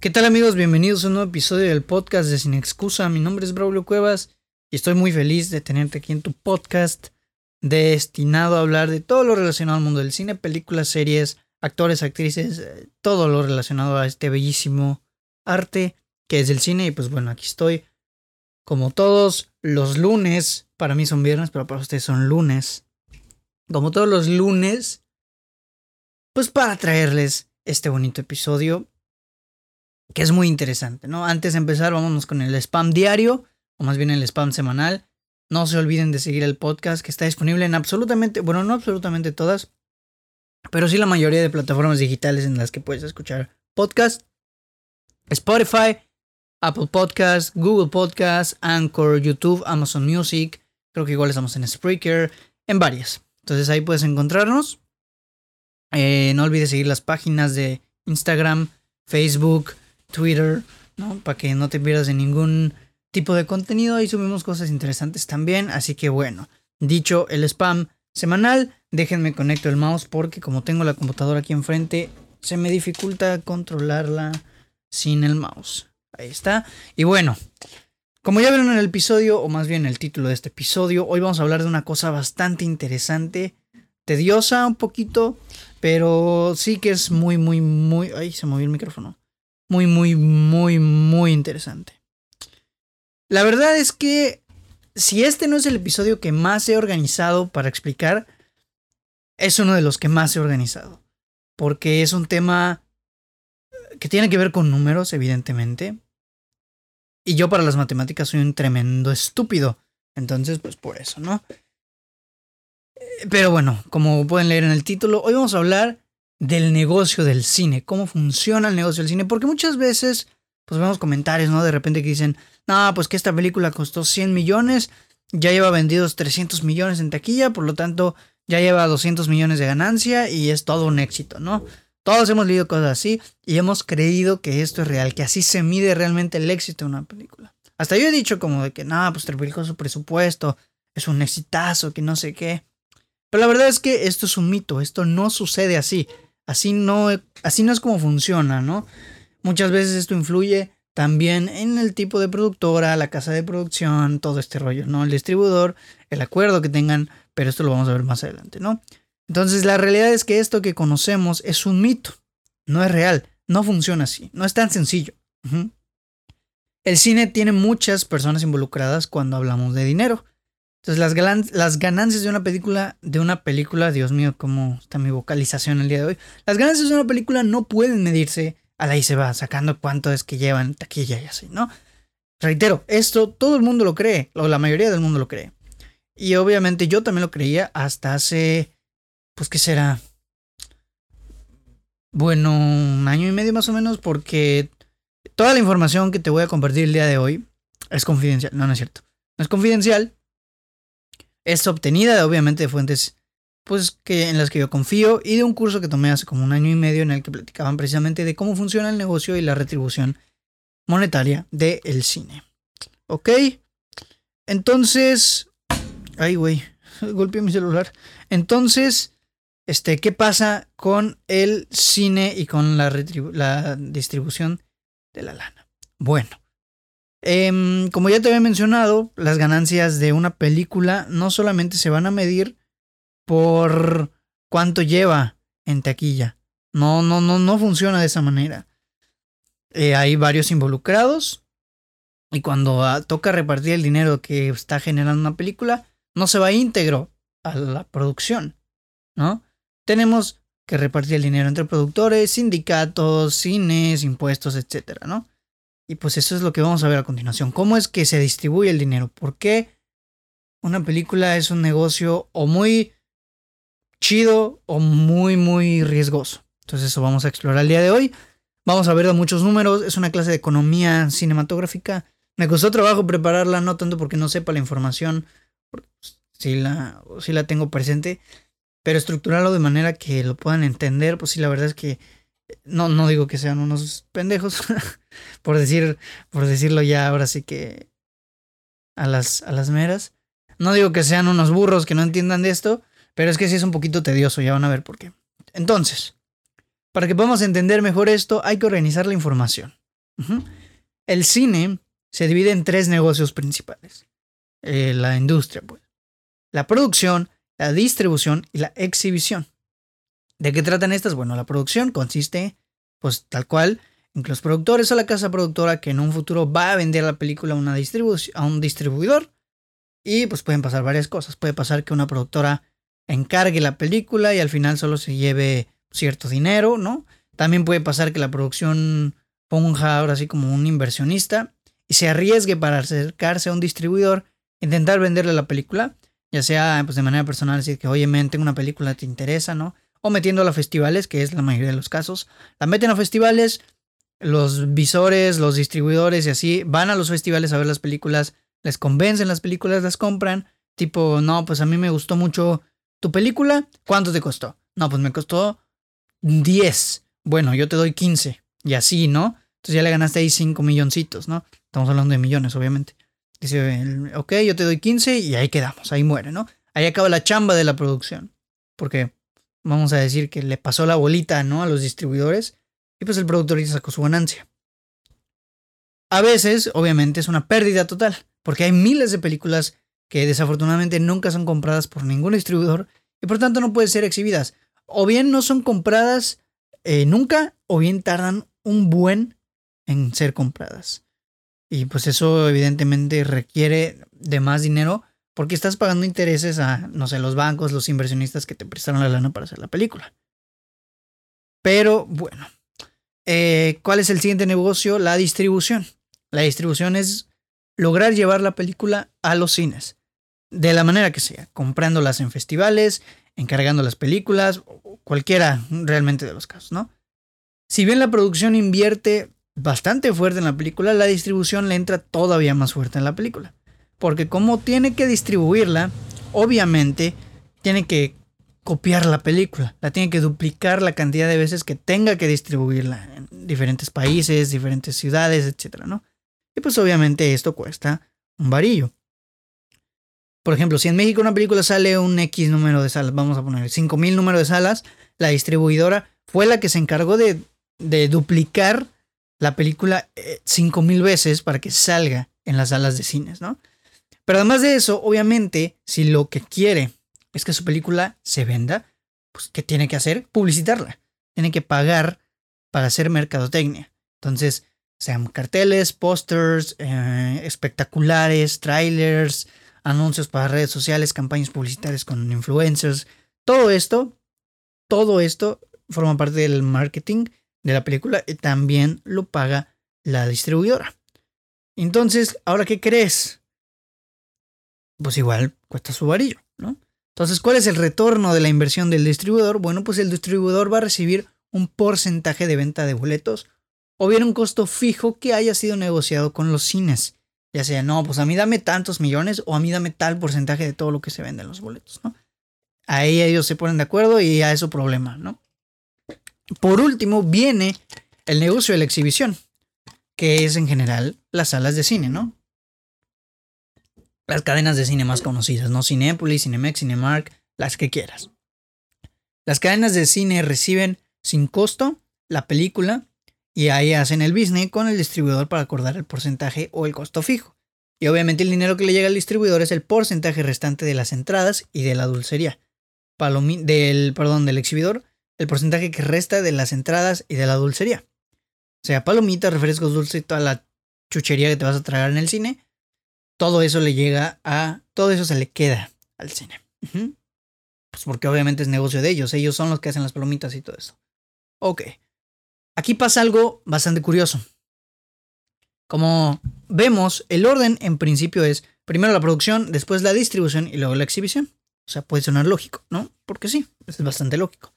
¿Qué tal amigos? Bienvenidos a un nuevo episodio del podcast de Sin Excusa. Mi nombre es Braulio Cuevas y estoy muy feliz de tenerte aquí en tu podcast destinado a hablar de todo lo relacionado al mundo del cine, películas, series, actores, actrices, eh, todo lo relacionado a este bellísimo arte que es el cine. Y pues bueno, aquí estoy como todos los lunes. Para mí son viernes, pero para ustedes son lunes. Como todos los lunes, pues para traerles este bonito episodio que es muy interesante, ¿no? Antes de empezar, vámonos con el spam diario, o más bien el spam semanal. No se olviden de seguir el podcast que está disponible en absolutamente, bueno, no absolutamente todas, pero sí la mayoría de plataformas digitales en las que puedes escuchar podcast. Spotify, Apple Podcast, Google Podcast, Anchor, YouTube, Amazon Music. Creo que igual estamos en Spreaker, en varias. Entonces ahí puedes encontrarnos. Eh, no olvides seguir las páginas de Instagram, Facebook, Twitter, ¿no? Para que no te pierdas de ningún tipo de contenido. Ahí subimos cosas interesantes también. Así que bueno, dicho el spam semanal, déjenme conecto el mouse porque como tengo la computadora aquí enfrente, se me dificulta controlarla sin el mouse. Ahí está. Y bueno, como ya vieron en el episodio, o más bien el título de este episodio, hoy vamos a hablar de una cosa bastante interesante, tediosa un poquito, pero sí que es muy, muy, muy... Ay, se movió el micrófono muy, muy, muy, muy interesante. La verdad es que si este no es el episodio que más he organizado para explicar, es uno de los que más he organizado. Porque es un tema que tiene que ver con números, evidentemente. Y yo para las matemáticas soy un tremendo estúpido. Entonces, pues por eso, ¿no? Pero bueno, como pueden leer en el título, hoy vamos a hablar del negocio del cine, cómo funciona el negocio del cine, porque muchas veces pues vemos comentarios, ¿no? De repente que dicen, no, pues que esta película costó 100 millones, ya lleva vendidos 300 millones en taquilla, por lo tanto ya lleva 200 millones de ganancia y es todo un éxito, ¿no? Todos hemos leído cosas así y hemos creído que esto es real, que así se mide realmente el éxito de una película. Hasta yo he dicho como de que, no, pues triplicó su presupuesto, es un exitazo, que no sé qué. Pero la verdad es que esto es un mito, esto no sucede así. Así no, así no es como funciona, ¿no? Muchas veces esto influye también en el tipo de productora, la casa de producción, todo este rollo, ¿no? El distribuidor, el acuerdo que tengan, pero esto lo vamos a ver más adelante, ¿no? Entonces la realidad es que esto que conocemos es un mito, no es real, no funciona así, no es tan sencillo. El cine tiene muchas personas involucradas cuando hablamos de dinero. Entonces, las, ganancias de una película, de una película, Dios mío, cómo está mi vocalización el día de hoy. Las ganancias de una película no pueden medirse a la y se va, sacando cuánto es que llevan taquilla y así, ¿no? Reitero, esto todo el mundo lo cree, o la mayoría del mundo lo cree. Y obviamente yo también lo creía hasta hace, pues, ¿qué será? Bueno, un año y medio más o menos, porque toda la información que te voy a compartir el día de hoy es confidencial. No, no es cierto. No es confidencial, es obtenida obviamente de fuentes pues que en las que yo confío y de un curso que tomé hace como un año y medio en el que platicaban precisamente de cómo funciona el negocio y la retribución monetaria del cine. ¿Ok? Entonces... Ay, güey. Golpeé mi celular. Entonces, este, ¿qué pasa con el cine y con la distribución de la lana? Bueno, Em, como ya te había mencionado, las ganancias de una película no solamente se van a medir por cuánto lleva en taquilla. No, no, no, no funciona de esa manera. Eh, hay varios involucrados. Y cuando ah, toca repartir el dinero que está generando una película, no se va íntegro a la producción. ¿No? Tenemos que repartir el dinero entre productores, sindicatos, cines, impuestos, etcétera, ¿no? Y pues eso es lo que vamos a ver a continuación. ¿Cómo es que se distribuye el dinero? ¿Por qué una película es un negocio o muy chido o muy, muy riesgoso? Entonces eso vamos a explorar el día de hoy. Vamos a ver muchos números. Es una clase de economía cinematográfica. Me costó trabajo prepararla, no tanto porque no sepa la información, si la, si la tengo presente, pero estructurarlo de manera que lo puedan entender, pues sí, la verdad es que no, no digo que sean unos pendejos, por decir, por decirlo ya ahora sí que a las, a las meras. No digo que sean unos burros que no entiendan de esto, pero es que sí es un poquito tedioso, ya van a ver por qué. Entonces, para que podamos entender mejor esto, hay que organizar la información. El cine se divide en tres negocios principales. Eh, la industria, pues. La producción, la distribución y la exhibición. ¿De qué tratan estas? Bueno, la producción consiste, pues tal cual, en que los productores o la casa productora que en un futuro va a vender la película a, una a un distribuidor. Y pues pueden pasar varias cosas. Puede pasar que una productora encargue la película y al final solo se lleve cierto dinero, ¿no? También puede pasar que la producción ponga ahora así como un inversionista y se arriesgue para acercarse a un distribuidor, intentar venderle la película, ya sea pues de manera personal, decir que, oye, men, tengo una película, ¿te interesa, no? O metiéndola a festivales, que es la mayoría de los casos. La meten a festivales, los visores, los distribuidores y así van a los festivales a ver las películas, les convencen las películas, las compran. Tipo, no, pues a mí me gustó mucho tu película, ¿cuánto te costó? No, pues me costó 10. Bueno, yo te doy 15. Y así, ¿no? Entonces ya le ganaste ahí 5 milloncitos, ¿no? Estamos hablando de millones, obviamente. Dice, ok, yo te doy 15 y ahí quedamos, ahí muere, ¿no? Ahí acaba la chamba de la producción. Porque vamos a decir que le pasó la bolita, ¿no? A los distribuidores y pues el productor ya sacó su ganancia. A veces, obviamente, es una pérdida total, porque hay miles de películas que desafortunadamente nunca son compradas por ningún distribuidor y por tanto no pueden ser exhibidas. O bien no son compradas eh, nunca, o bien tardan un buen en ser compradas. Y pues eso evidentemente requiere de más dinero porque estás pagando intereses a, no sé, los bancos, los inversionistas que te prestaron la lana para hacer la película. Pero bueno, eh, ¿cuál es el siguiente negocio? La distribución. La distribución es lograr llevar la película a los cines. De la manera que sea, comprándolas en festivales, encargando las películas, cualquiera realmente de los casos, ¿no? Si bien la producción invierte bastante fuerte en la película, la distribución le entra todavía más fuerte en la película. Porque como tiene que distribuirla, obviamente tiene que copiar la película, la tiene que duplicar la cantidad de veces que tenga que distribuirla en diferentes países, diferentes ciudades, etc. ¿no? Y pues obviamente esto cuesta un varillo. Por ejemplo, si en México una película sale un X número de salas, vamos a poner 5000 número de salas, la distribuidora fue la que se encargó de, de duplicar la película eh, cinco mil veces para que salga en las salas de cines, ¿no? Pero además de eso, obviamente, si lo que quiere es que su película se venda, pues ¿qué tiene que hacer? Publicitarla. Tiene que pagar para hacer mercadotecnia. Entonces, sean carteles, pósters, eh, espectaculares, trailers, anuncios para redes sociales, campañas publicitarias con influencers. Todo esto, todo esto forma parte del marketing de la película y también lo paga la distribuidora. Entonces, ¿ahora qué crees? Pues igual cuesta su varillo, ¿no? Entonces, ¿cuál es el retorno de la inversión del distribuidor? Bueno, pues el distribuidor va a recibir un porcentaje de venta de boletos o bien un costo fijo que haya sido negociado con los cines. Ya sea, no, pues a mí dame tantos millones o a mí dame tal porcentaje de todo lo que se vende en los boletos, ¿no? Ahí ellos se ponen de acuerdo y a eso problema, ¿no? Por último, viene el negocio de la exhibición, que es en general las salas de cine, ¿no? Las cadenas de cine más conocidas, ¿no? Cinépolis, Cinemex, Cinemark, las que quieras. Las cadenas de cine reciben sin costo la película y ahí hacen el business con el distribuidor para acordar el porcentaje o el costo fijo. Y obviamente el dinero que le llega al distribuidor es el porcentaje restante de las entradas y de la dulcería. del, perdón, del exhibidor el porcentaje que resta de las entradas y de la dulcería. O sea, palomitas, refrescos dulces toda la chuchería que te vas a tragar en el cine. Todo eso le llega a. Todo eso se le queda al cine. Pues porque obviamente es negocio de ellos. Ellos son los que hacen las palomitas y todo eso. Ok. Aquí pasa algo bastante curioso. Como vemos, el orden en principio es primero la producción, después la distribución y luego la exhibición. O sea, puede sonar lógico, ¿no? Porque sí, es bastante lógico.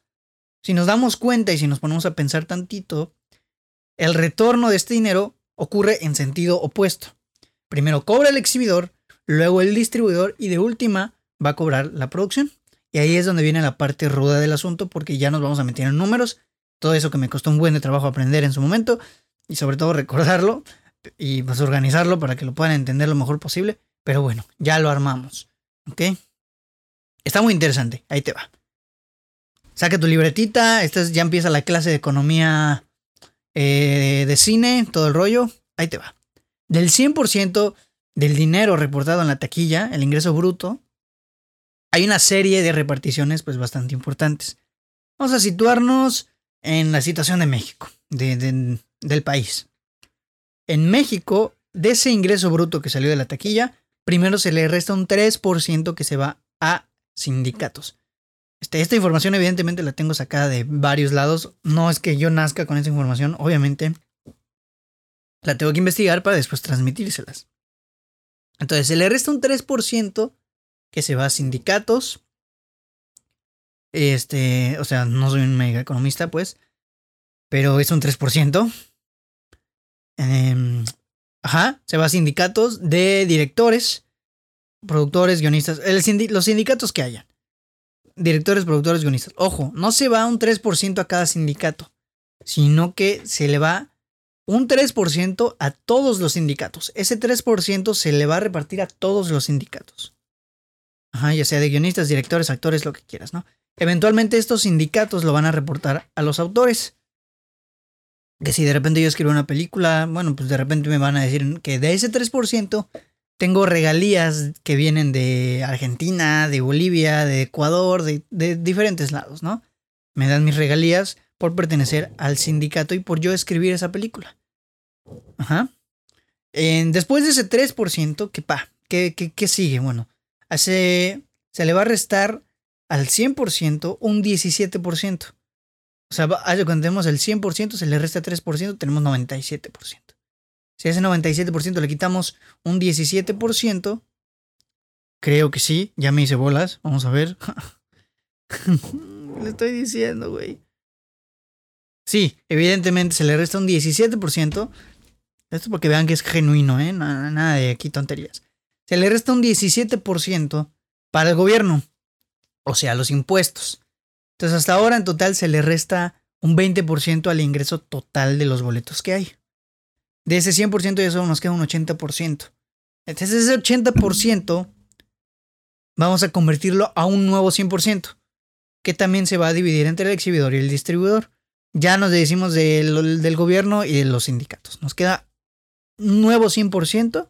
Si nos damos cuenta y si nos ponemos a pensar tantito, el retorno de este dinero ocurre en sentido opuesto. Primero cobra el exhibidor, luego el distribuidor y de última va a cobrar la producción. Y ahí es donde viene la parte ruda del asunto porque ya nos vamos a meter en números, todo eso que me costó un buen de trabajo aprender en su momento y sobre todo recordarlo y pues organizarlo para que lo puedan entender lo mejor posible. Pero bueno, ya lo armamos. ¿Ok? Está muy interesante, ahí te va. Saca tu libretita, esta ya empieza la clase de economía eh, de cine, todo el rollo, ahí te va. Del 100% del dinero reportado en la taquilla, el ingreso bruto, hay una serie de reparticiones pues bastante importantes. Vamos a situarnos en la situación de México, del país. En México, de ese ingreso bruto que salió de la taquilla, primero se le resta un 3% que se va a sindicatos. Este, esta información evidentemente la tengo sacada de varios lados. No es que yo nazca con esa información, obviamente. La tengo que investigar para después transmitírselas. Entonces se le resta un 3% que se va a sindicatos. Este, o sea, no soy un mega economista, pues. Pero es un 3%. Em, ajá, se va a sindicatos de directores, productores, guionistas. los sindicatos que hayan directores, productores, guionistas. Ojo, no se va un 3% a cada sindicato, sino que se le va un 3% a todos los sindicatos. Ese 3% se le va a repartir a todos los sindicatos. Ajá, ya sea de guionistas, directores, actores, lo que quieras, ¿no? Eventualmente estos sindicatos lo van a reportar a los autores. Que si de repente yo escribo una película, bueno, pues de repente me van a decir que de ese 3% tengo regalías que vienen de Argentina, de Bolivia, de Ecuador, de, diferentes lados, ¿no? Me dan mis regalías por pertenecer al sindicato y por yo escribir esa película. Ajá. después de ese 3%, ¿qué pa? ¿Qué, qué, sigue? Bueno, hace, se le va a restar al 100% un 17%. O sea, cuando tenemos el 100%, se le resta 3%, tenemos 97%. Si a ese 97% le quitamos un 17%, creo que sí, ya me hice bolas, vamos a ver. le estoy diciendo, güey. Sí, evidentemente se le resta un 17%. Esto porque vean que es genuino, ¿eh? Nada, nada de aquí tonterías. Se le resta un 17% para el gobierno, o sea, los impuestos. Entonces hasta ahora en total se le resta un 20% al ingreso total de los boletos que hay. De ese 100% ya solo nos queda un 80%. Entonces ese 80% vamos a convertirlo a un nuevo 100%, que también se va a dividir entre el exhibidor y el distribuidor. Ya nos decimos del, del gobierno y de los sindicatos. Nos queda nuevo 100%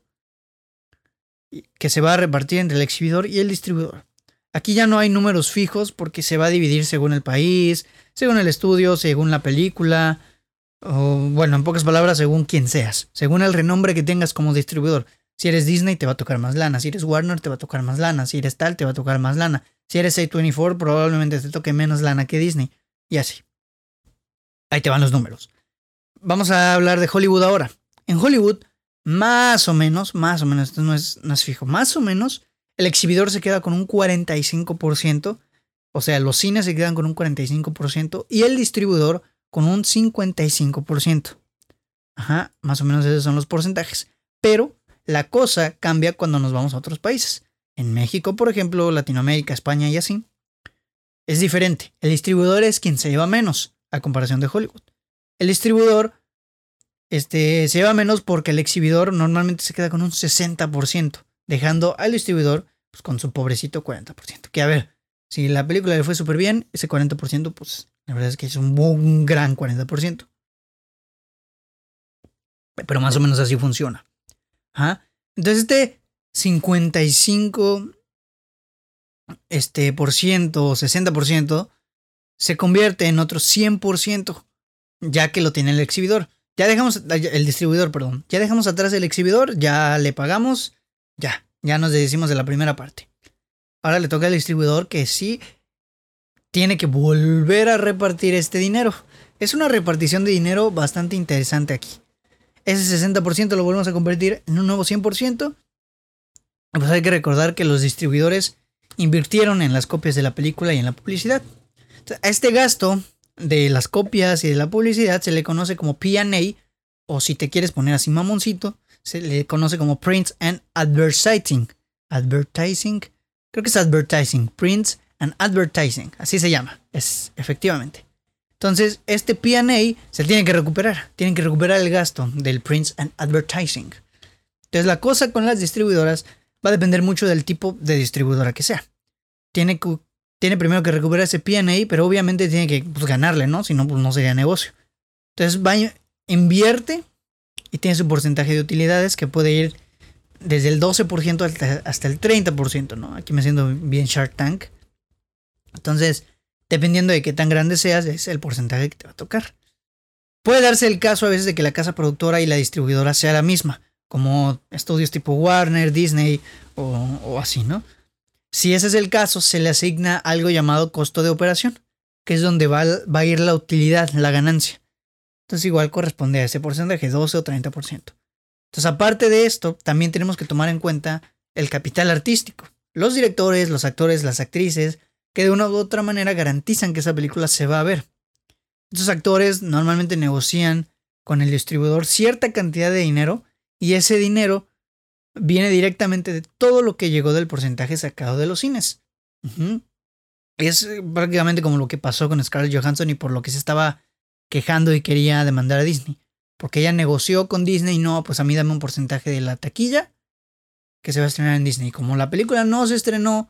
que se va a repartir entre el exhibidor y el distribuidor. Aquí ya no hay números fijos porque se va a dividir según el país, según el estudio, según la película, o bueno, en pocas palabras, según quién seas, según el renombre que tengas como distribuidor. Si eres Disney, te va a tocar más lana. Si eres Warner, te va a tocar más lana. Si eres tal, te va a tocar más lana. Si eres A24, probablemente te toque menos lana que Disney. Y así. Ahí te van los números. Vamos a hablar de Hollywood ahora. En Hollywood, más o menos, más o menos, esto no es, no es fijo, más o menos, el exhibidor se queda con un 45%. O sea, los cines se quedan con un 45% y el distribuidor con un 55%. Ajá, más o menos esos son los porcentajes. Pero la cosa cambia cuando nos vamos a otros países. En México, por ejemplo, Latinoamérica, España y así. Es diferente. El distribuidor es quien se lleva menos a comparación de Hollywood. El distribuidor este, se lleva menos porque el exhibidor normalmente se queda con un 60%, dejando al distribuidor pues, con su pobrecito 40%. Que a ver, si la película le fue súper bien, ese 40% pues la verdad es que es un, gran 40%. Pero más o menos así funciona. Entonces este 55 este, por ciento, 60% se convierte en otro 100% ya que lo tiene el exhibidor. Ya dejamos el distribuidor, perdón. Ya dejamos atrás el exhibidor, ya le pagamos, ya, ya nos decimos de la primera parte. Ahora le toca al distribuidor que sí tiene que volver a repartir este dinero. Es una repartición de dinero bastante interesante aquí. Ese 60% lo volvemos a convertir en un nuevo 100%. Pues hay que recordar que los distribuidores invirtieron en las copias de la película y en la publicidad. A este gasto de las copias y de la publicidad se le conoce como PA, o si te quieres poner así mamoncito, se le conoce como Prints and Advertising. Advertising, creo que es Advertising. Prints and Advertising, así se llama, es efectivamente. Entonces, este PA se tiene que recuperar, tienen que recuperar el gasto del Prints and Advertising. Entonces, la cosa con las distribuidoras va a depender mucho del tipo de distribuidora que sea. Tiene, que, tiene primero que recuperar ese PA, pero obviamente tiene que pues, ganarle, ¿no? Si no, pues no sería negocio. Entonces, va, invierte y tiene su porcentaje de utilidades que puede ir desde el 12% hasta, el 30%, ¿no? Aquí me siento bien Shark Tank. Entonces, dependiendo de qué tan grande seas, es el porcentaje que te va a tocar. Puede darse el caso a veces de que la casa productora y la distribuidora sea la misma, como estudios tipo Warner, Disney o, así, ¿no? Si ese es el caso, se le asigna algo llamado costo de operación, que es donde va, va a ir la utilidad, la ganancia. Entonces igual corresponde a ese porcentaje, 12 o 30%. Entonces aparte de esto, también tenemos que tomar en cuenta el capital artístico. Los directores, los actores, las actrices, que de una u otra manera garantizan que esa película se va a ver. Estos actores normalmente negocian con el distribuidor cierta cantidad de dinero y ese dinero viene directamente de todo lo que llegó del porcentaje sacado de los cines. Es prácticamente como lo que pasó con Scarlett Johansson y por lo que se estaba quejando y quería demandar a Disney. Porque ella negoció con Disney, no, pues a mí dame un porcentaje de la taquilla que se va a estrenar en Disney. Como la película no se estrenó,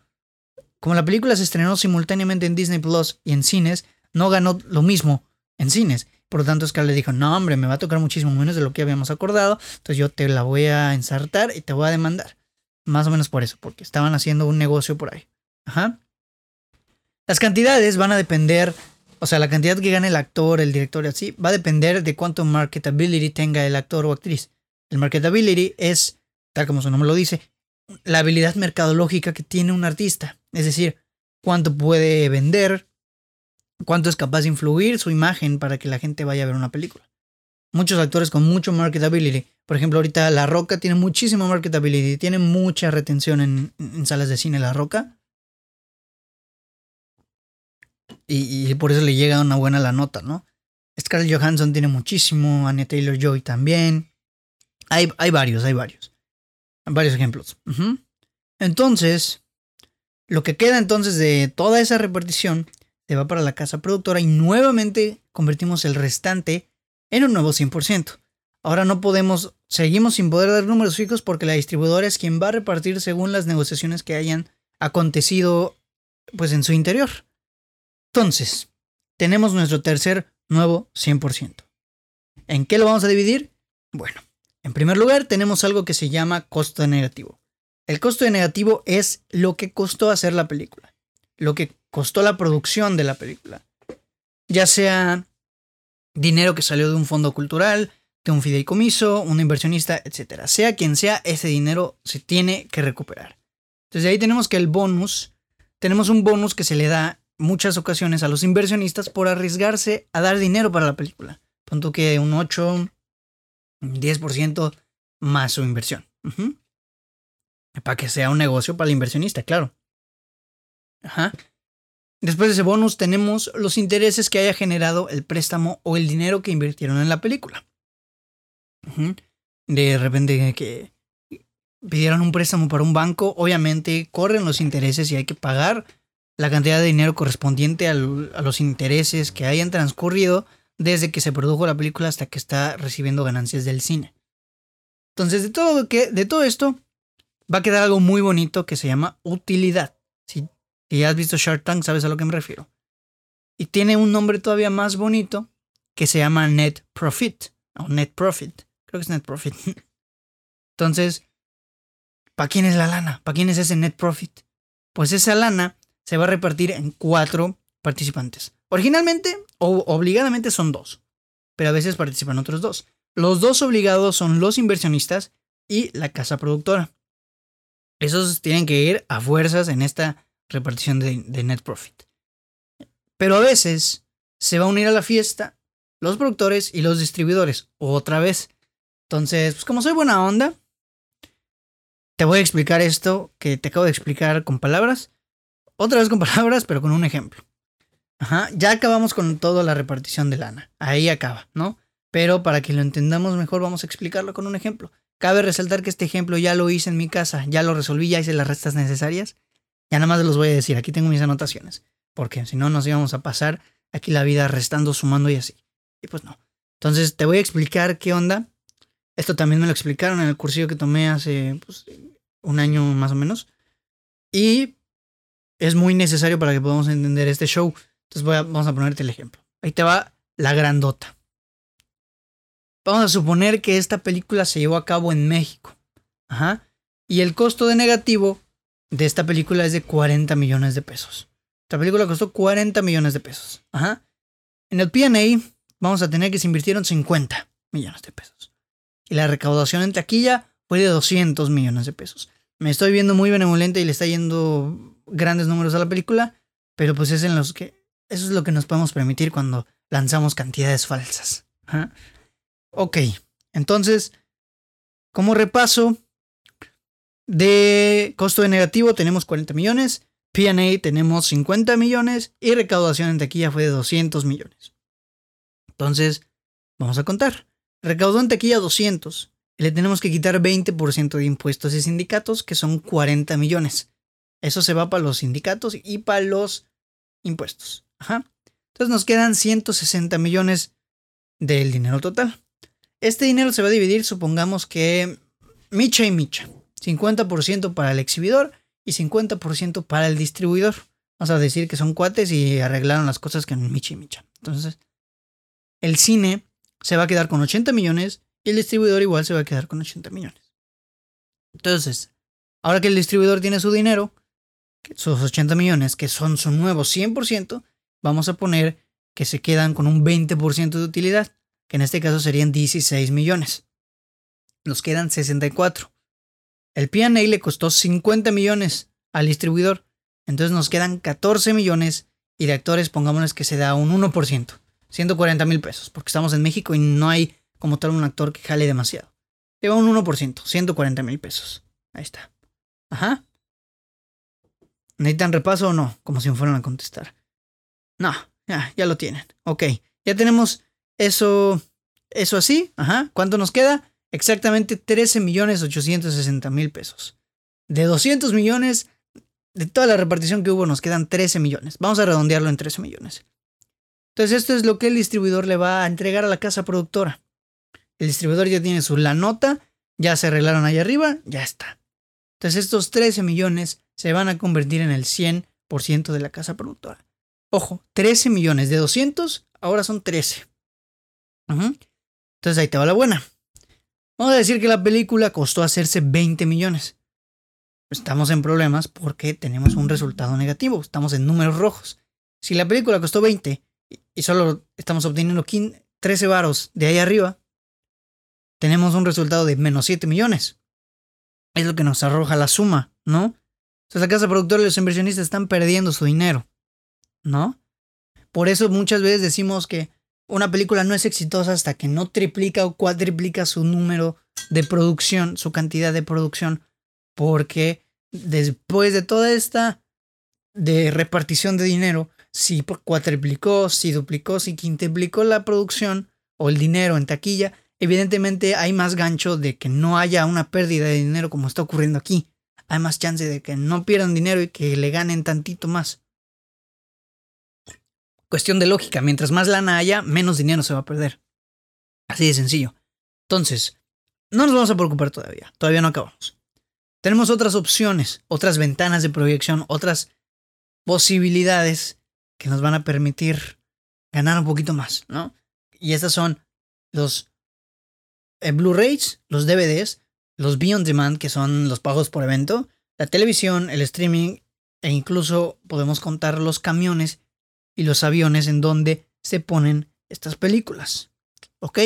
como la película se estrenó simultáneamente en Disney Plus y en cines, no ganó lo mismo en cines. Por lo tanto, Scarlett dijo, no, hombre, me va a tocar muchísimo menos de lo que habíamos acordado, entonces yo te la voy a ensartar y te voy a demandar. Más o menos por eso, porque estaban haciendo un negocio por ahí. Ajá. Las cantidades van a depender, o sea, la cantidad que gane el actor, el director y así, va a depender de cuánto marketability tenga el actor o actriz. El marketability es, tal como su nombre lo dice, la habilidad mercadológica que tiene un artista. Es decir, cuánto puede vender, cuánto es capaz de influir su imagen para que la gente vaya a ver una película. Muchos actores con mucho marketability. Por ejemplo, ahorita La Roca tiene muchísimo marketability, tiene mucha retención en, salas de cine La Roca. Y, por eso le llega una buena la nota, ¿no? Scarlett Johansson tiene muchísimo, Anya Taylor Joy también. Hay, hay varios, hay varios. Varios ejemplos. Entonces, lo que queda entonces de toda esa repartición se va para la casa productora y nuevamente convertimos el restante en un nuevo 100%. Ahora no podemos, seguimos sin poder dar números fijos porque la distribuidora es quien va a repartir según las negociaciones que hayan acontecido pues en su interior. Entonces, tenemos nuestro tercer nuevo 100%. ¿En qué lo vamos a dividir? Bueno, en primer lugar tenemos algo que se llama costo negativo. El costo de negativo es lo que costó hacer la película, lo que costó la producción de la película. Ya sea dinero que salió de un fondo cultural, de un fideicomiso, un inversionista, etc. Sea quien sea, ese dinero se tiene que recuperar. Entonces ahí tenemos que el bonus, tenemos un bonus que se le da muchas ocasiones a los inversionistas por arriesgarse a dar dinero para la película. Punto que un 8, un 10% más su inversión. Para que sea un negocio para el inversionista, claro. Ajá. Después de ese bonus tenemos los intereses que haya generado el préstamo o el dinero que invirtieron en la película. De repente que pidieron un préstamo para un banco, obviamente corren los intereses y hay que pagar la cantidad de dinero correspondiente a los intereses que hayan transcurrido desde que se produjo la película hasta que está recibiendo ganancias del cine. Entonces, de todo, de todo esto va a quedar algo muy bonito que se llama utilidad. Si ya has visto Shark Tank, sabes a lo que me refiero. Y tiene un nombre todavía más bonito que se llama Net Profit. O Net Profit. Creo que es Net Profit. Entonces, ¿para quién es la lana? ¿Para quién es ese Net Profit? Pues esa lana se va a repartir en cuatro participantes. Originalmente o obligadamente son dos, pero a veces participan otros dos. Los dos obligados son los inversionistas y la casa productora. Esos tienen que ir a fuerzas en esta repartición de, net profit. Pero a veces se va a unir a la fiesta los productores y los distribuidores, otra vez. Entonces, pues como soy buena onda, te voy a explicar esto que te acabo de explicar con palabras. Otra vez con palabras, pero con un ejemplo. Ajá, ya acabamos con toda la repartición de lana. Ahí acaba, ¿no? Pero para que lo entendamos mejor, vamos a explicarlo con un ejemplo. Cabe resaltar que este ejemplo ya lo hice en mi casa, ya lo resolví, ya hice las restas necesarias ya nada más los voy a decir, aquí tengo mis anotaciones, porque si no nos íbamos a pasar aquí la vida restando, sumando y así. Y pues no. Entonces te voy a explicar qué onda. Esto también me lo explicaron en el cursillo que tomé hace pues, un año más o menos. Y es muy necesario para que podamos entender este show. Entonces voy a, vamos a ponerte el ejemplo. Ahí te va la grandota. vamos a suponer que esta película se llevó a cabo en México. Ajá. Y el costo de negativo de esta película es de 40 millones de pesos. Esta película costó 40 millones de pesos. Ajá. En el PA vamos a tener que se invirtieron 50 millones de pesos. Y la recaudación en taquilla fue de 200 millones de pesos. Me estoy viendo muy benevolente y le está yendo grandes números a la película, pero pues es en los que eso es lo que nos podemos permitir cuando lanzamos cantidades falsas. Ok, entonces, como repaso, de costo de negativo tenemos 40 millones, PA tenemos 50 millones y recaudación en taquilla fue de 200 millones. Entonces, vamos a contar. Recaudó en taquilla 200 y le tenemos que quitar 20% de impuestos y sindicatos, que son 40 millones. Eso se va para los sindicatos y para los impuestos. Ajá. Entonces nos quedan 160 millones del dinero total. Este dinero se va a dividir, supongamos que micha y micha. 50% para el exhibidor y 50% para el distribuidor. Vamos a decir que son cuates y arreglaron las cosas que en micha y micha. Entonces, el cine se va a quedar con 80 millones y el distribuidor igual se va a quedar con 80 millones. Entonces, ahora que el distribuidor tiene su dinero, sus 80 millones, que son su nuevo 100%, vamos a poner que se quedan con un 20% de utilidad, que en este caso serían 16 millones. Nos quedan 64. El PA le costó 50 millones al distribuidor, entonces nos quedan 14 millones y de actores pongámonos que se da un 1%, 140 mil pesos, porque estamos en México y no hay como tal un actor que jale demasiado. Lleva un 1%, 140 mil pesos. Ahí está. Ajá. ¿Necesitan repaso o no? Como si me fueran a contestar. No, ya, ya lo tienen. Ok, ya tenemos eso, eso así. Ajá. ¿Cuánto nos queda? Exactamente 13 millones 860 mil pesos. De 200 millones, de toda la repartición que hubo, nos quedan 13 millones. Vamos a redondearlo en 13 millones. Entonces, esto es lo que el distribuidor le va a entregar a la casa productora. El distribuidor ya tiene su la nota, ya se arreglaron ahí arriba, ya está. Entonces, estos 13 millones se van a convertir en el 100% de la casa productora. Ojo, 13 millones de 200, ahora son 13. Entonces ahí te va la buena. Vamos a decir que la película costó hacerse 20 millones. Estamos en problemas porque tenemos un resultado negativo, estamos en números rojos. Si la película costó 20 y solo estamos obteniendo 13 varos de ahí arriba, tenemos un resultado de menos 7 millones. Es lo que nos arroja la suma, ¿no? Entonces la casa productora y los inversionistas están perdiendo su dinero, ¿no? Por eso muchas veces decimos que una película no es exitosa hasta que no triplica o cuadriplica su número de producción, su cantidad de producción, porque después de toda esta de repartición de dinero, si cuatriplicó, si duplicó, si quintuplicó la producción o el dinero en taquilla, evidentemente hay más gancho de que no haya una pérdida de dinero como está ocurriendo aquí hay más chance de que no pierdan dinero y que le ganen tantito más. Cuestión de lógica, mientras más lana haya, menos dinero se va a perder. Así de sencillo. Entonces, no nos vamos a preocupar todavía, todavía no acabamos. Tenemos otras opciones, otras ventanas de proyección, otras posibilidades que nos van a permitir ganar un poquito más, ¿no? Y estas son los eh, Blu-rays, los DVDs, los Beyond Demand, que son los pagos por evento, la televisión, el streaming e incluso podemos contar los camiones y los aviones en donde se ponen estas películas. ¿Ok?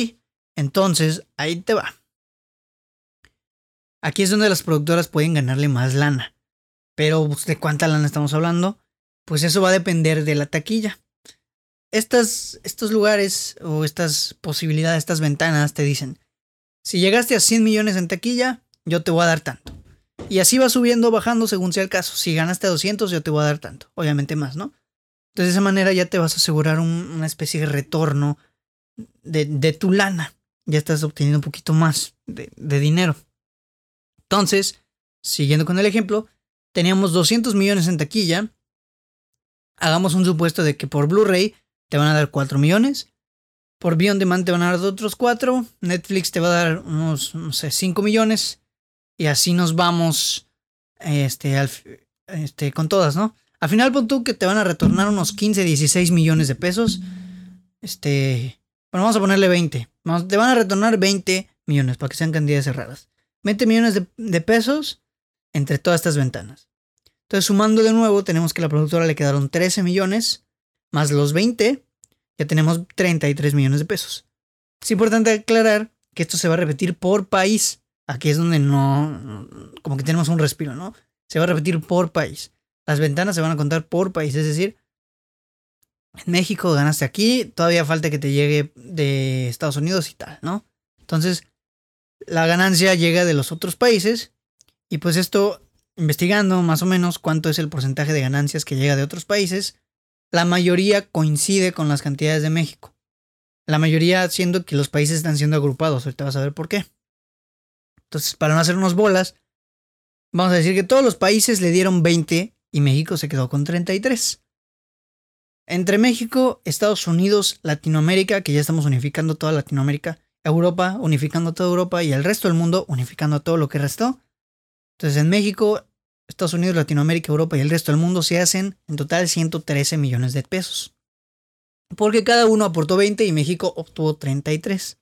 Entonces, ahí te va. Aquí es donde las productoras pueden ganarle más lana. Pero pues, ¿de cuánta lana estamos hablando? Pues eso va a depender de la taquilla. Estos lugares o estas posibilidades, estas ventanas te dicen, si llegaste a 100 millones en taquilla, yo te voy a dar tanto. Y así va subiendo o bajando según sea el caso. Si ganaste a 200, yo te voy a dar tanto. Obviamente más, ¿no? Entonces de esa manera ya te vas a asegurar una especie de retorno de, tu lana. Ya estás obteniendo un poquito más de, de dinero. Entonces, siguiendo con el ejemplo, teníamos 200 millones en taquilla. Hagamos un supuesto de que por Blu-ray te van a dar 4 millones. Por Beyond Demand te van a dar otros 4. Netflix te va a dar unos, no sé, 5 millones. Y así nos vamos este, este, con todas, ¿no? Al final pon tú que te van a retornar unos 15, 16 millones de pesos. Este, Bueno, vamos a ponerle 20. te van a retornar 20 millones para que sean cantidades cerradas. 20 millones de, de pesos entre todas estas ventanas. Entonces, sumando de nuevo, tenemos que a la productora le quedaron 13 millones, más los 20, ya tenemos 33 millones de pesos. Es importante aclarar que esto se va a repetir por país. Aquí es donde no, como que tenemos un respiro, ¿no? Se va a repetir por país. Las ventanas se van a contar por país, es decir, en México ganaste aquí, todavía falta que te llegue de Estados Unidos y tal, ¿no? Entonces, la ganancia llega de los otros países y pues esto, investigando más o menos cuánto es el porcentaje de ganancias que llega de otros países, la mayoría coincide con las cantidades de México. La mayoría siendo que los países están siendo agrupados, ahorita vas a ver por qué. Entonces, para no hacer unos bolas, vamos a decir que todos los países le dieron 20 y México se quedó con 33. Entre México, Estados Unidos, Latinoamérica, que ya estamos unificando toda Latinoamérica, Europa, unificando toda Europa y el resto del mundo, unificando todo lo que restó. Entonces en México, Estados Unidos, Latinoamérica, Europa y el resto del mundo se hacen en total 113 millones de pesos. Porque cada uno aportó 20 y México obtuvo 33.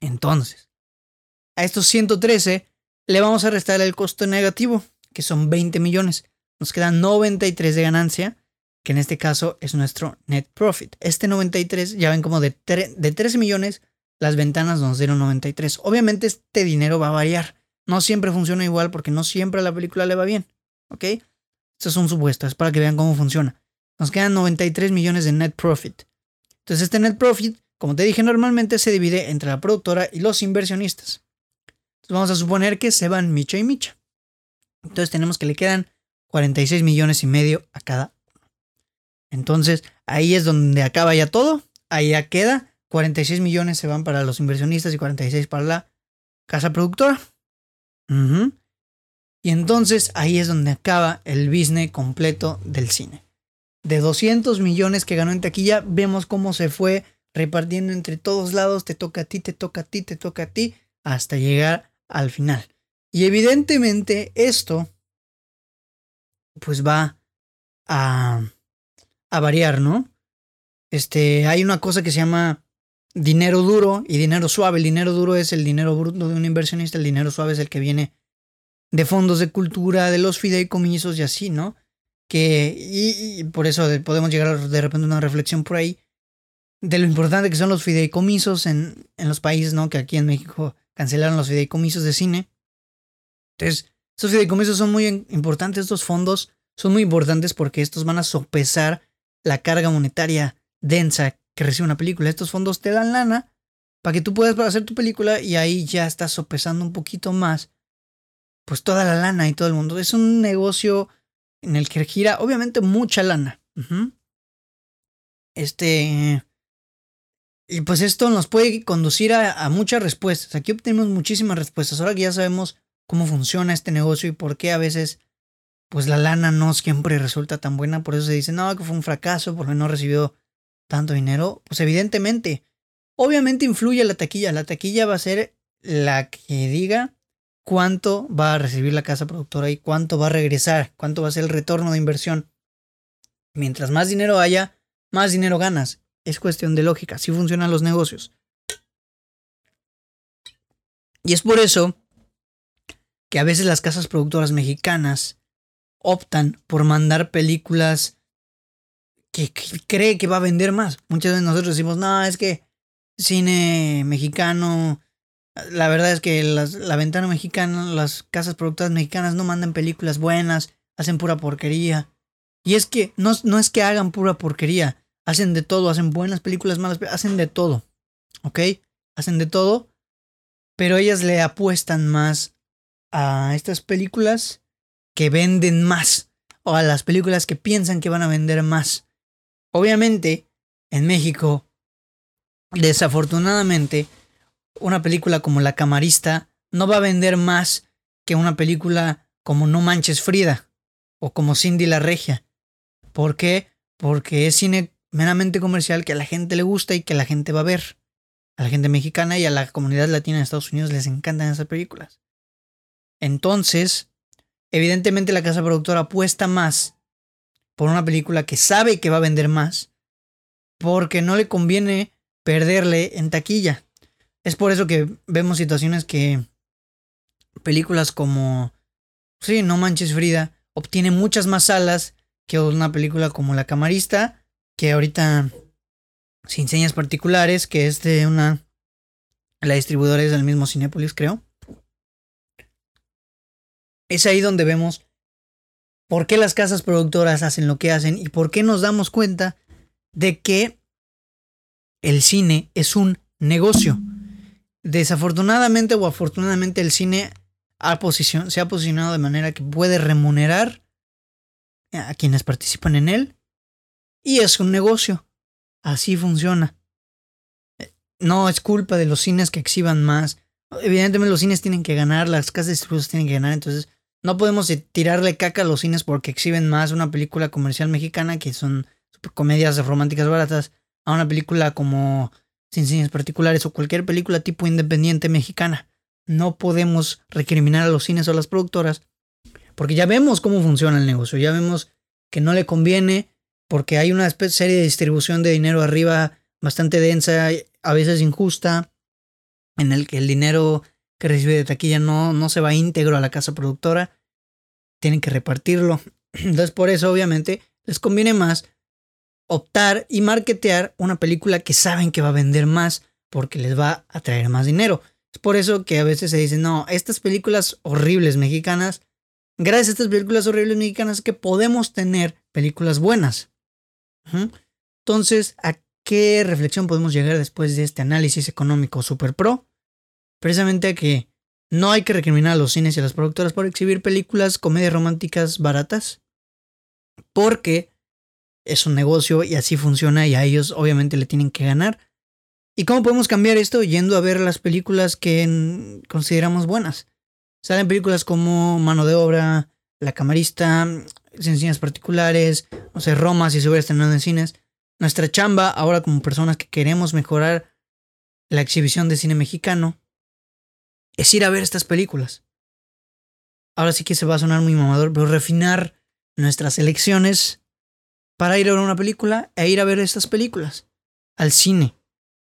Entonces, a estos 113 le vamos a restar el costo negativo, que son 20 millones. Nos quedan 93 de ganancia que en este caso es nuestro net profit. Este 93, ya ven como de, de 13 millones, las ventanas nos dieron 93. Obviamente este dinero va a variar. No siempre funciona igual porque no siempre a la película le va bien. ¿Ok? Esto es un supuesto, es para que vean cómo funciona. Nos quedan 93 millones de net profit. Entonces este net profit, como te dije, normalmente se divide entre la productora y los inversionistas. Entonces vamos a suponer que se van Micha y Micha. Entonces tenemos que le quedan 46 millones y medio a cada entonces, ahí es donde acaba ya todo. Ahí ya queda. 46 millones se van para los inversionistas y 46 para la casa productora. Y entonces ahí es donde acaba el business completo del cine. De 200 millones que ganó en taquilla, vemos cómo se fue repartiendo entre todos lados. Te toca a ti, te toca a ti, te toca a ti, hasta llegar al final. Y evidentemente esto, pues va a a variar, ¿no? Este, hay una cosa que se llama dinero duro y dinero suave. El dinero duro es el dinero bruto de un inversionista, el dinero suave es el que viene de fondos de cultura, de los fideicomisos y así, ¿no? Que, y, por eso podemos llegar de repente a una reflexión por ahí de lo importante que son los fideicomisos en, en los países, ¿no? Que aquí en México cancelaron los fideicomisos de cine. Entonces, estos fideicomisos son muy importantes, estos fondos son muy importantes porque estos van a sopesar la carga monetaria densa que recibe una película. Estos fondos te dan lana para que tú puedas hacer tu película y ahí ya estás sopesando un poquito más pues toda la lana y todo el mundo. Es un negocio en el que gira obviamente mucha lana. Este... Y pues esto nos puede conducir a, a, muchas respuestas. Aquí obtenemos muchísimas respuestas. Ahora que ya sabemos cómo funciona este negocio y por qué a veces pues la lana no siempre resulta tan buena, por eso se dice, no, que fue un fracaso porque no recibió tanto dinero. Pues evidentemente, obviamente influye la taquilla, la taquilla va a ser la que diga cuánto va a recibir la casa productora y cuánto va a regresar, cuánto va a ser el retorno de inversión. Mientras más dinero haya, más dinero ganas. Es cuestión de lógica, así funcionan los negocios. Y es por eso que a veces las casas productoras mexicanas optan por mandar películas que, cree que va a vender más. Muchas veces nosotros decimos, no, es que cine mexicano, la verdad es que la ventana mexicana, las casas productoras mexicanas no mandan películas buenas, hacen pura porquería. Y es que no, no es que hagan pura porquería, hacen de todo, hacen buenas películas, malas, hacen de todo. ¿Ok? Hacen de todo, pero ellas le apuestan más a estas películas que venden más o a las películas que piensan que van a vender más. Obviamente, en México, desafortunadamente, una película como La Camarista no va a vender más que una película como No Manches Frida o como Cindy la Regia. ¿Por qué? Porque es cine meramente comercial que a la gente le gusta y que la gente va a ver. A la gente mexicana y a la comunidad latina de Estados Unidos les encantan esas películas. Entonces, evidentemente la casa productora apuesta más por una película que sabe que va a vender más, porque no le conviene perderle en taquilla. Es por eso que vemos situaciones que películas como, sí, No Manches Frida, obtiene muchas más salas que una película como La Camarista, que ahorita sin señas particulares, que es de una... La distribuidora es del mismo Cinepolis, creo. Es ahí donde vemos por qué las casas productoras hacen lo que hacen y por qué nos damos cuenta de que el cine es un negocio. Desafortunadamente o afortunadamente el cine se ha posicionado de manera que puede remunerar a quienes participan en él y es un negocio. Así funciona. No es culpa de los cines que exhiban más. Evidentemente los cines tienen que ganar, las casas de tienen que ganar, entonces no podemos tirarle caca a los cines porque exhiben más una película comercial mexicana que son comedias románticas baratas a una película como Sin Cines Particulares o cualquier película tipo independiente mexicana. No podemos recriminar a los cines o a las productoras porque ya vemos cómo funciona el negocio, ya vemos que no le conviene porque hay una serie de distribución de dinero arriba bastante densa, a veces injusta, en el que el dinero que recibe de taquilla no, no se va íntegro a la casa productora, tienen que repartirlo. Entonces por eso obviamente les conviene más optar y marketear una película que saben que va a vender más porque les va a traer más dinero. Es por eso que a veces se dice, no, estas películas horribles mexicanas, gracias a estas películas horribles mexicanas que podemos tener películas buenas. Entonces, ¿a qué reflexión podemos llegar después de este análisis económico super pro? Precisamente a que no hay que recriminar a los cines y a las productoras por exhibir películas, comedias románticas baratas, porque es un negocio y así funciona y a ellos obviamente le tienen que ganar. ¿Y cómo podemos cambiar esto? Yendo a ver las películas que consideramos buenas. Salen películas como Mano de Obra, La Camarista, Sencillas Particulares, no sé, Roma si se hubiera en cines. Nuestra chamba ahora como personas que queremos mejorar la exhibición de cine mexicano es ir a ver estas películas. Ahora sí que se va a sonar muy mamador, pero refinar nuestras elecciones para ir a ver una película e ir a ver estas películas al cine.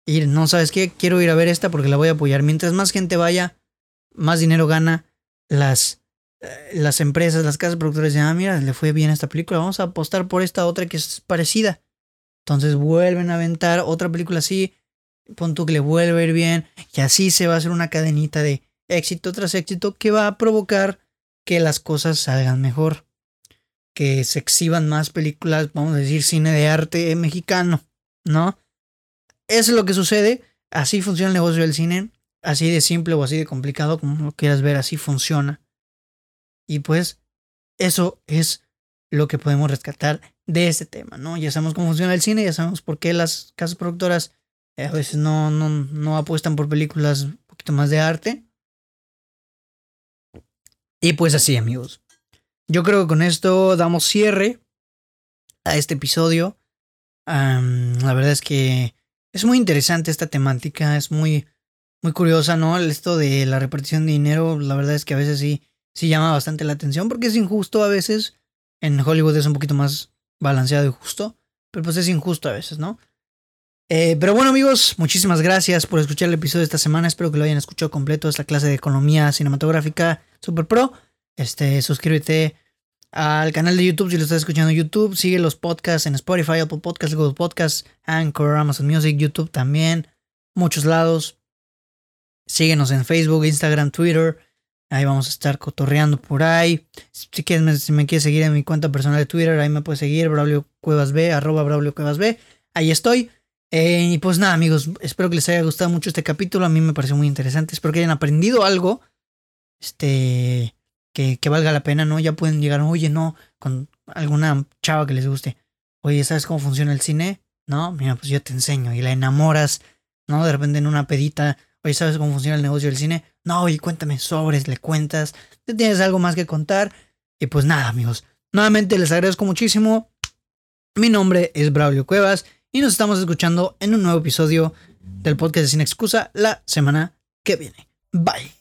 Ir, no sabes qué, quiero ir a ver esta porque la voy a apoyar. Mientras más gente vaya, más dinero gana las, eh, las empresas, las casas productoras dicen, ah, mira, le fue bien a esta película, vamos a apostar por esta otra que es parecida. Entonces vuelven a aventar otra película así, punto que le vuelve a ir bien, y así se va a hacer una cadenita de éxito tras éxito que va a provocar que las cosas salgan mejor que se exhiban más películas, vamos a decir, cine de arte mexicano, ¿no? Eso es lo que sucede, así funciona el negocio del cine, así de simple o así de complicado, como lo quieras ver, así funciona. Y pues eso es lo que podemos rescatar de este tema, ¿no? Ya sabemos cómo funciona el cine, ya sabemos por qué las casas productoras a veces no, no, no apuestan por películas un poquito más de arte. Y pues así, amigos. Yo creo que con esto damos cierre a este episodio. la verdad es que es muy interesante esta temática, es muy, muy curiosa, ¿no? Esto de la repartición de dinero, la verdad es que a veces sí, sí llama bastante la atención porque es injusto a veces. En Hollywood es un poquito más balanceado y justo, pero pues es injusto a veces, ¿no? Eh, pero bueno amigos, muchísimas gracias por escuchar el episodio de esta semana. Espero que lo hayan escuchado completo. Esta clase de economía cinematográfica super pro. Este, suscríbete al canal de YouTube si lo estás escuchando en YouTube. Sigue los podcasts en Spotify, Apple Podcasts, Google Podcasts, Anchor, Amazon Music, YouTube también. Muchos lados. Síguenos en Facebook, Instagram, Twitter. Ahí vamos a estar cotorreando por ahí. Si, quieres, si me quieres seguir en mi cuenta personal de Twitter, ahí me puedes seguir, Braulio Cuevas B, arroba Braulio Cuevas B. Ahí estoy. Eh, y pues nada, amigos, espero que les haya gustado mucho este capítulo. A mí me pareció muy interesante. Espero que hayan aprendido algo. Este que, valga la pena, ¿no? Ya pueden llegar, oye, no, con alguna chava que les guste. Oye, ¿sabes cómo funciona el cine? No, mira, pues yo te enseño y la enamoras, ¿no? De repente en una pedita, oye, ¿sabes cómo funciona el negocio del cine? No, oye, cuéntame sobres, le cuentas, te tienes algo más que contar. Y pues nada, amigos, nuevamente les agradezco muchísimo. Mi nombre es Braulio Cuevas y nos estamos escuchando en un nuevo episodio del podcast de Sin Excusa la semana que viene. Bye.